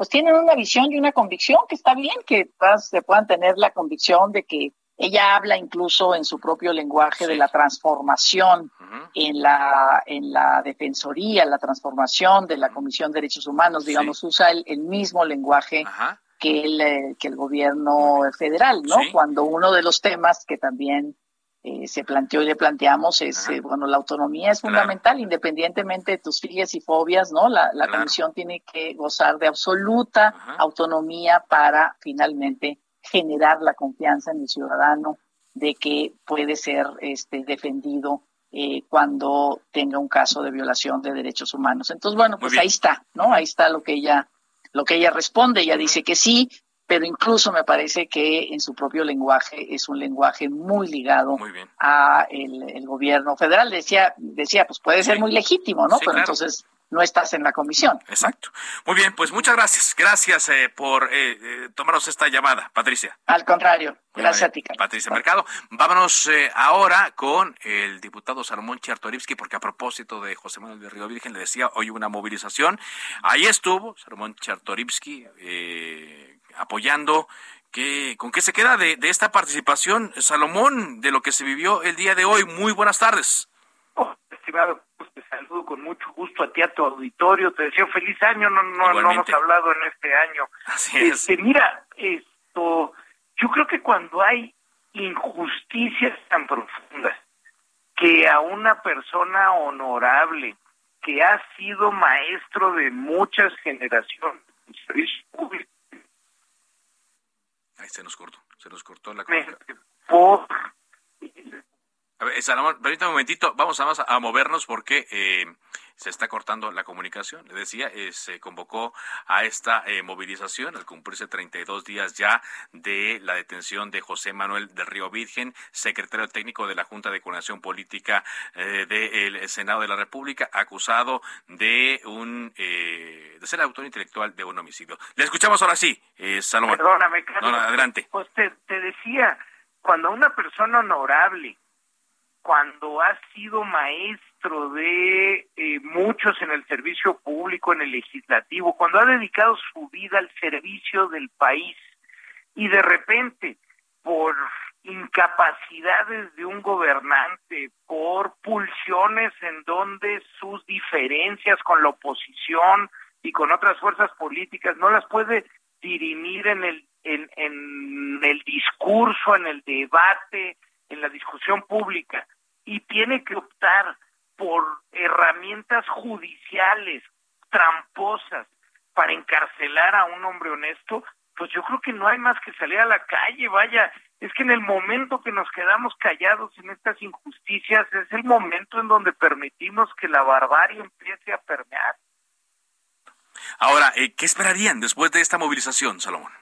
pues tienen una visión y una convicción que está bien que se puedan tener la convicción de que ella habla incluso en su propio lenguaje de la transformación en la en la defensoría, la transformación de la Comisión de Derechos Humanos, digamos, usa el, el, mismo lenguaje que el eh, que el gobierno federal, ¿no? Cuando uno de los temas que también eh, se planteó y le planteamos es, eh, bueno, la autonomía es fundamental, independientemente de tus filias y fobias, ¿no? La, la comisión tiene que gozar de absoluta autonomía para finalmente generar la confianza en el ciudadano de que puede ser este, defendido eh, cuando tenga un caso de violación de derechos humanos. Entonces, bueno, pues ahí está, ¿no? Ahí está lo que ella, lo que ella responde. Ella dice que sí, pero incluso me parece que en su propio lenguaje es un lenguaje muy ligado a el, gobierno federal. Decía, decía, pues puede ser muy legítimo, ¿no? pero entonces no estás en la comisión. Exacto. Muy bien, pues muchas gracias. Gracias eh, por eh, eh, tomarnos esta llamada, Patricia. Al contrario, gracias a ti. Patricia Mercado. Vámonos eh, ahora con el diputado Salomón Chartorivsky, porque a propósito de José Manuel de Río Virgen, le decía, hoy una movilización. Ahí estuvo Salomón Chartorivsky apoyando. ¿Qué, ¿Con qué se queda de, de esta participación, Salomón, de lo que se vivió el día de hoy? Muy buenas tardes. Oh, estimado te saludo con mucho gusto a ti, a tu auditorio, te deseo feliz año, no, no, no hemos hablado en este año. Así es. Este, mira, esto, yo creo que cuando hay injusticias tan profundas, que a una persona honorable, que ha sido maestro de muchas generaciones en servicio público, Ahí se nos cortó, se nos cortó la Por a ver, Salomón, permítame un momentito, vamos a, a movernos porque eh, se está cortando la comunicación. Le decía, eh, se convocó a esta eh, movilización al cumplirse 32 días ya de la detención de José Manuel del Río Virgen, secretario técnico de la Junta de Coordinación Política del Senado de la República, acusado de un de ser autor intelectual de un homicidio. Le escuchamos ahora sí, Salomón. Perdóname, Carlos. No, adelante. Pues te, te decía, cuando una persona honorable cuando ha sido maestro de eh, muchos en el servicio público, en el legislativo, cuando ha dedicado su vida al servicio del país y de repente por incapacidades de un gobernante, por pulsiones en donde sus diferencias con la oposición y con otras fuerzas políticas no las puede dirimir en el en, en el discurso, en el debate, en la discusión pública y tiene que optar por herramientas judiciales tramposas para encarcelar a un hombre honesto, pues yo creo que no hay más que salir a la calle, vaya, es que en el momento que nos quedamos callados en estas injusticias es el momento en donde permitimos que la barbarie empiece a permear. Ahora, eh, ¿qué esperarían después de esta movilización, Salomón?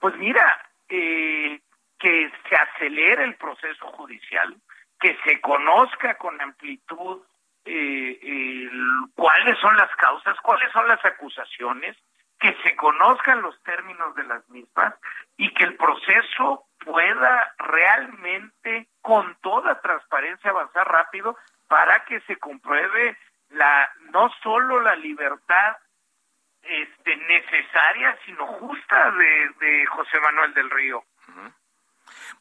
Pues mira, eh, que se acelere el proceso judicial, que se conozca con amplitud eh, cuáles son las causas, cuáles son las acusaciones, que se conozcan los términos de las mismas y que el proceso pueda realmente con toda transparencia avanzar rápido para que se compruebe la no solo la libertad este necesaria sino justa de José Manuel del Río.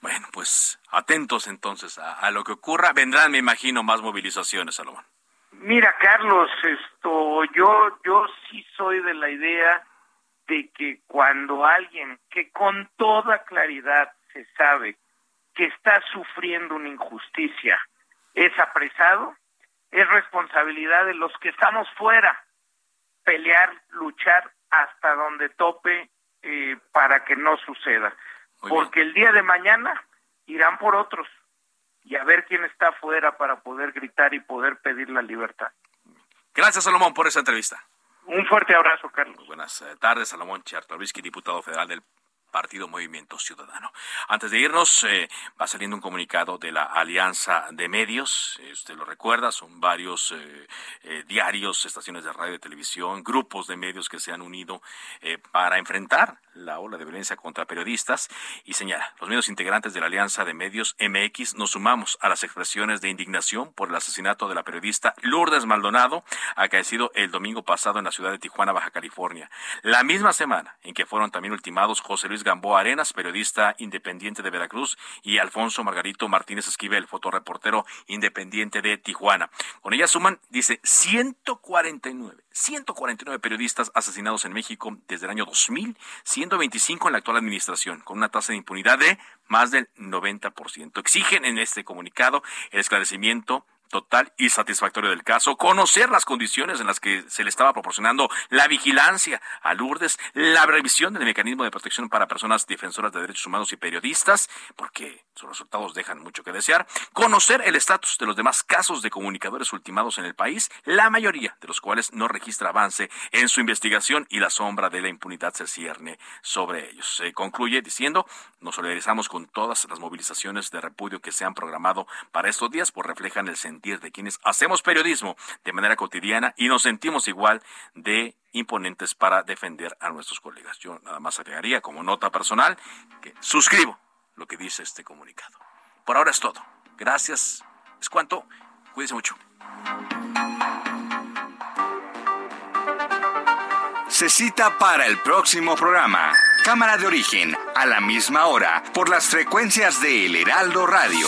Bueno, pues atentos entonces a, lo que ocurra. Vendrán, me imagino, más movilizaciones, Salomón. Mira, Carlos, esto, yo, yo sí soy de la idea de que cuando alguien que con toda claridad se sabe que está sufriendo una injusticia es apresado, es responsabilidad de los que estamos fuera pelear, luchar hasta donde tope eh, para que no suceda. Porque el día de mañana irán por otros y a ver quién está afuera para poder gritar y poder pedir la libertad. Gracias, Salomón, por esa entrevista. Un fuerte abrazo, Carlos. buenas eh, tardes, Salomón Chertorivsky, diputado federal del Partido Movimiento Ciudadano. Antes de irnos, eh, va saliendo un comunicado de la Alianza de Medios. Eh, usted lo recuerda, son varios eh, diarios, estaciones de radio y televisión, grupos de medios que se han unido para enfrentar la ola de violencia contra periodistas y señala, los medios integrantes de la Alianza de Medios MX nos sumamos a las expresiones de indignación por el asesinato de la periodista Lourdes Maldonado, acaecido el domingo pasado en la ciudad de Tijuana, Baja California. La misma semana en que fueron también ultimados José Luis Gamboa Arenas, periodista independiente de Veracruz, y Alfonso Margarito Martínez Esquivel, fotoreportero independiente de Tijuana. Con ella suman, dice, 149, 149 periodistas asesinados en México desde el año 2000, 125 en la actual administración, con una tasa de impunidad de más del 90%. Exigen en este comunicado el esclarecimiento total y satisfactorio del caso, conocer las condiciones en las que se le estaba proporcionando la vigilancia a Lourdes, la revisión del mecanismo de protección para personas defensoras de derechos humanos y periodistas, porque sus resultados dejan mucho que desear, conocer el estatus de los demás casos de comunicadores ultimados en el país, la mayoría de los cuales no registra avance en su investigación y la sombra de la impunidad se cierne sobre ellos. Se concluye diciendo, nos solidarizamos con todas las movilizaciones de repudio que se han programado para estos días, pues reflejan el sentido de quienes hacemos periodismo de manera cotidiana y nos sentimos igual de imponentes para defender a nuestros colegas. Yo nada más agregaría como nota personal que suscribo lo que dice este comunicado. Por ahora es todo. Gracias. Es cuanto. Cuídense mucho. Se cita para el próximo programa. Cámara de origen, a la misma hora, por las frecuencias de El Heraldo Radio.